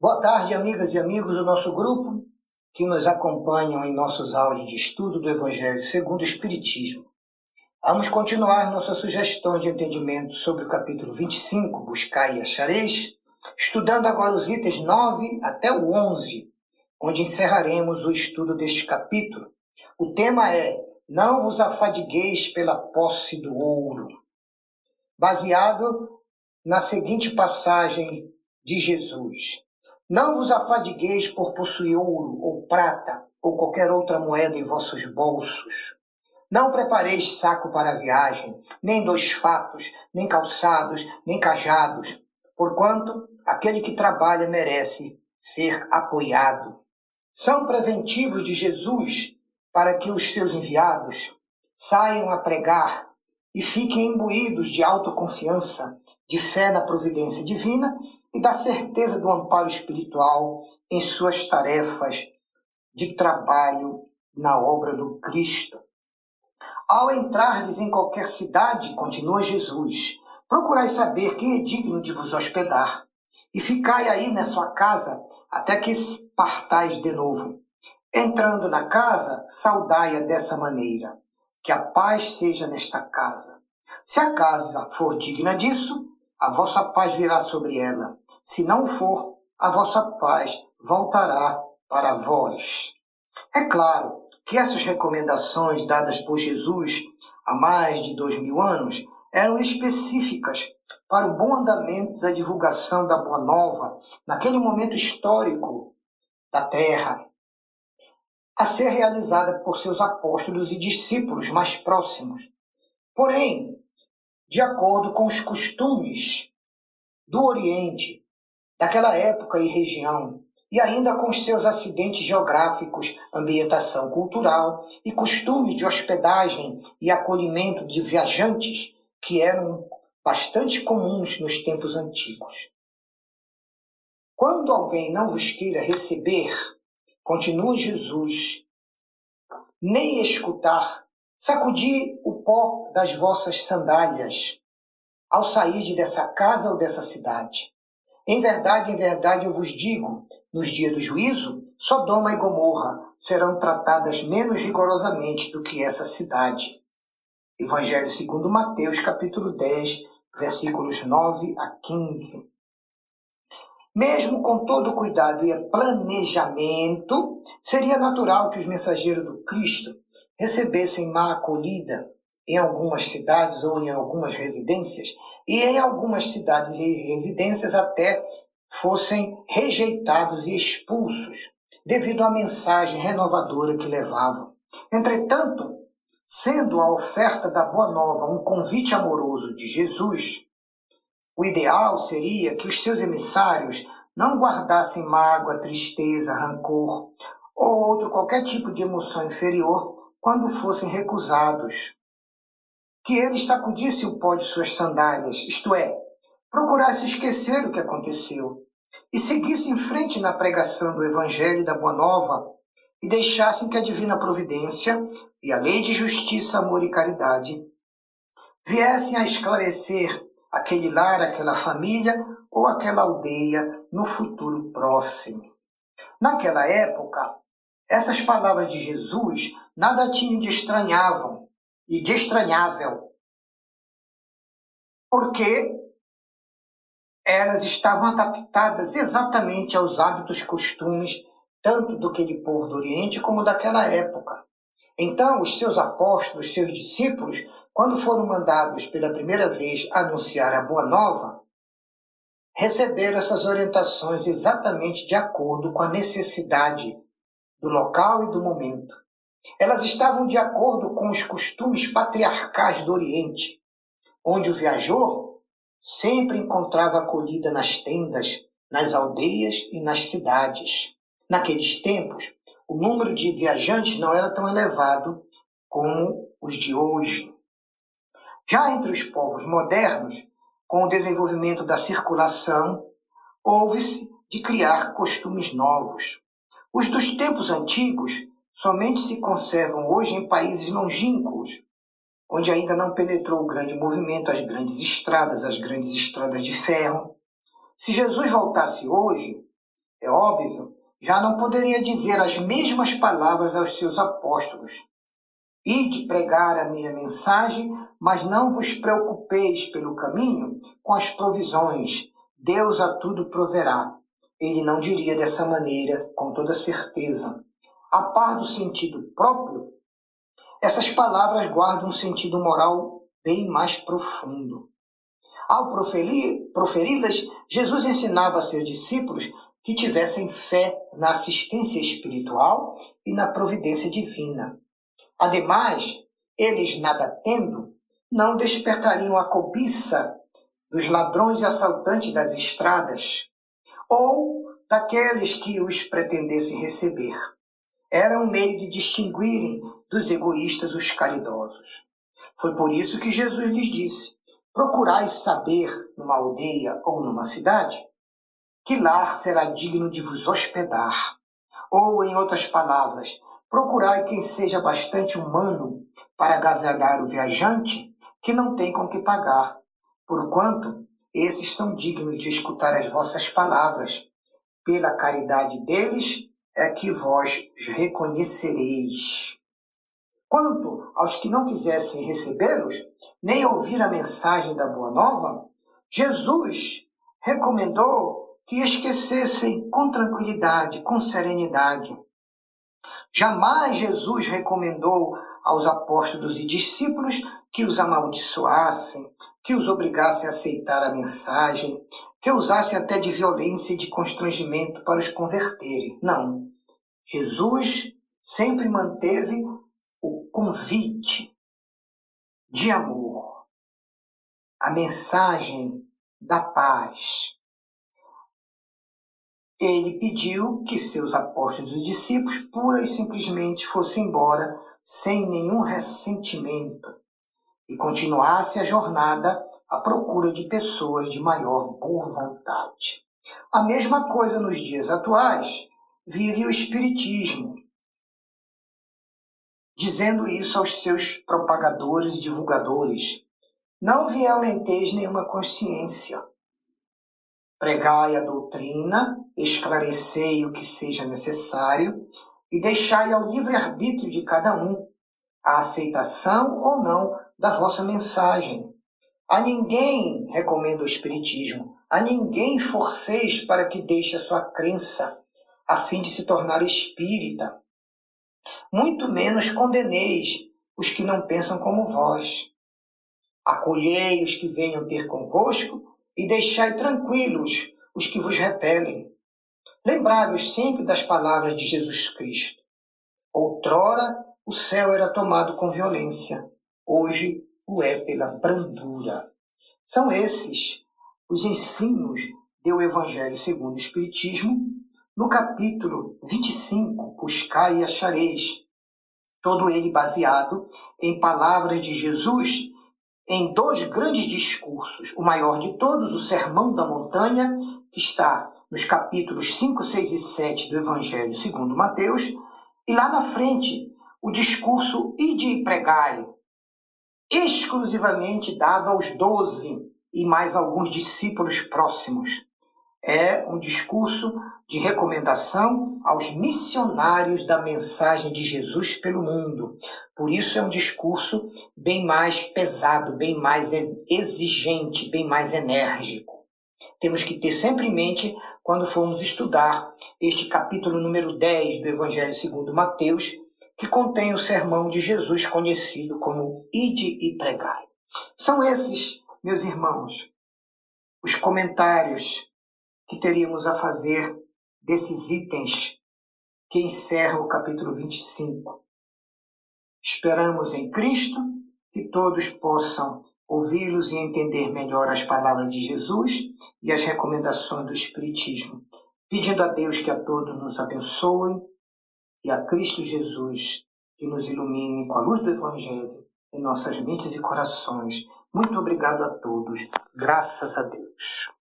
Boa tarde, amigas e amigos do nosso grupo que nos acompanham em nossos áudios de estudo do Evangelho segundo o Espiritismo. Vamos continuar nossas sugestões de entendimento sobre o capítulo 25, Buscar e Achareis, estudando agora os itens 9 até o 11, onde encerraremos o estudo deste capítulo. O tema é Não vos afadigueis pela posse do ouro, baseado na seguinte passagem de Jesus. Não vos afadigueis por possuir ouro ou prata ou qualquer outra moeda em vossos bolsos. Não prepareis saco para a viagem, nem dois fatos, nem calçados, nem cajados, porquanto aquele que trabalha merece ser apoiado. São preventivos de Jesus para que os seus enviados saiam a pregar e fiquem imbuídos de autoconfiança, de fé na providência divina e da certeza do amparo espiritual em suas tarefas de trabalho na obra do Cristo. Ao entrardes em qualquer cidade, continua Jesus, procurai saber quem é digno de vos hospedar, e ficai aí na sua casa até que partais de novo. Entrando na casa, saudai-a dessa maneira. Que a paz seja nesta casa. Se a casa for digna disso, a vossa paz virá sobre ela. Se não for, a vossa paz voltará para vós. É claro que essas recomendações dadas por Jesus há mais de dois mil anos eram específicas para o bom andamento da divulgação da Boa Nova naquele momento histórico da Terra, a ser realizada por seus apóstolos e discípulos mais próximos. Porém, de acordo com os costumes do Oriente, daquela época e região, e ainda com os seus acidentes geográficos, ambientação cultural e costumes de hospedagem e acolhimento de viajantes que eram bastante comuns nos tempos antigos. Quando alguém não vos queira receber, continua Jesus, nem escutar, sacudi o pó das vossas sandálias ao sair dessa casa ou dessa cidade. Em verdade, em verdade eu vos digo, nos dias do juízo, Sodoma e Gomorra serão tratadas menos rigorosamente do que essa cidade. Evangelho segundo Mateus, capítulo 10, versículos 9 a 15. Mesmo com todo cuidado e planejamento, seria natural que os mensageiros do Cristo recebessem má acolhida em algumas cidades ou em algumas residências, e em algumas cidades e residências até fossem rejeitados e expulsos devido à mensagem renovadora que levavam. Entretanto, sendo a oferta da Boa Nova um convite amoroso de Jesus, o ideal seria que os seus emissários não guardassem mágoa, tristeza, rancor ou outro qualquer tipo de emoção inferior quando fossem recusados. Que eles sacudissem o pó de suas sandálias, isto é, procurassem esquecer o que aconteceu e seguissem em frente na pregação do Evangelho e da Boa Nova e deixassem que a divina providência e a lei de justiça, amor e caridade viessem a esclarecer aquele lar, aquela família ou aquela aldeia no futuro próximo. Naquela época, essas palavras de Jesus nada tinham de estranhavam e de estranhável, porque elas estavam adaptadas exatamente aos hábitos, costumes, tanto do aquele povo do Oriente como daquela época. Então, os seus apóstolos, seus discípulos, quando foram mandados pela primeira vez anunciar a Boa Nova, receberam essas orientações exatamente de acordo com a necessidade do local e do momento. Elas estavam de acordo com os costumes patriarcais do Oriente, onde o viajor sempre encontrava acolhida nas tendas, nas aldeias e nas cidades. Naqueles tempos, o número de viajantes não era tão elevado como os de hoje. Já entre os povos modernos, com o desenvolvimento da circulação, houve-se de criar costumes novos. Os dos tempos antigos somente se conservam hoje em países longínquos, onde ainda não penetrou o grande movimento, as grandes estradas, as grandes estradas de ferro. Se Jesus voltasse hoje, É óbvio, já não poderia dizer as mesmas palavras aos seus apóstolos. Ide pregar a minha mensagem, mas não vos preocupeis pelo caminho com as provisões. Deus a tudo proverá. Ele não diria dessa maneira, com toda certeza. A par do sentido próprio, essas palavras guardam um sentido moral bem mais profundo. Ao proferi-las, Jesus ensinava a seus discípulos que tivessem fé na assistência espiritual e na providência divina. Ademais, eles, nada tendo, não despertariam a cobiça dos ladrões e assaltantes das estradas, ou daqueles que os pretendessem receber. Era um meio de distinguirem dos egoístas os caridosos. Foi por isso que Jesus lhes disse: Procurais saber numa aldeia ou numa cidade que lar será digno de vos hospedar. Ou, em outras palavras, procurai quem seja bastante humano para agasalhar o viajante que não tem com que pagar, porquanto esses são dignos de escutar as vossas palavras. Pela caridade deles é que vós os reconhecereis. Quanto aos que não quisessem recebê-los, nem ouvir a mensagem da Boa Nova, Jesus recomendou que esquecessem com tranquilidade, com serenidade. Jamais Jesus recomendou aos apóstolos e discípulos que os amaldiçoassem, que os obrigassem a aceitar a mensagem, que usassem até de violência e de constrangimento para os converterem. Não. Jesus sempre manteve o convite de amor, a mensagem da paz, ele pediu que seus apóstolos e discípulos pura e simplesmente fossem embora sem nenhum ressentimento e continuasse a jornada à procura de pessoas de maior boa vontade. A mesma coisa nos dias atuais vive o Espiritismo, dizendo isso aos seus propagadores e divulgadores. Não violenteis nenhuma consciência, Pregai a doutrina, esclarecei o que seja necessário e deixai ao livre-arbítrio de cada um a aceitação ou não da vossa mensagem. A ninguém recomendo o Espiritismo, a ninguém forceis para que deixe a sua crença, a fim de se tornar espírita. Muito menos condeneis os que não pensam como vós. Acolhei os que venham ter convosco e deixai tranquilos os que vos repelem. Lembrai-vos sempre das palavras de Jesus Cristo. Outrora o céu era tomado com violência, hoje o é pela brandura. São esses os ensinos do Evangelho segundo o Espiritismo, no capítulo 25, Buscai e achareis, todo ele baseado em palavras de Jesus em dois grandes discursos. O maior de todos, o Sermão da Montanha, que está nos capítulos 5, 6 e 7 do Evangelho segundo Mateus, e lá na frente, o discurso Ide e Pregai, exclusivamente dado aos doze e mais alguns discípulos próximos é um discurso de recomendação aos missionários da mensagem de Jesus pelo mundo. Por isso é um discurso bem mais pesado, bem mais exigente, bem mais enérgico. Temos que ter sempre em mente quando formos estudar este capítulo número 10 do Evangelho segundo Mateus, que contém o sermão de Jesus conhecido como Ide e Pregai. São esses, meus irmãos, os comentários que teríamos a fazer desses itens que encerram o capítulo 25. Esperamos em Cristo que todos possam ouvi-los e entender melhor as palavras de Jesus e as recomendações do Espiritismo, pedindo a Deus que a todos nos abençoe e a Cristo Jesus que nos ilumine com a luz do Evangelho em nossas mentes e corações. Muito obrigado a todos. Graças a Deus.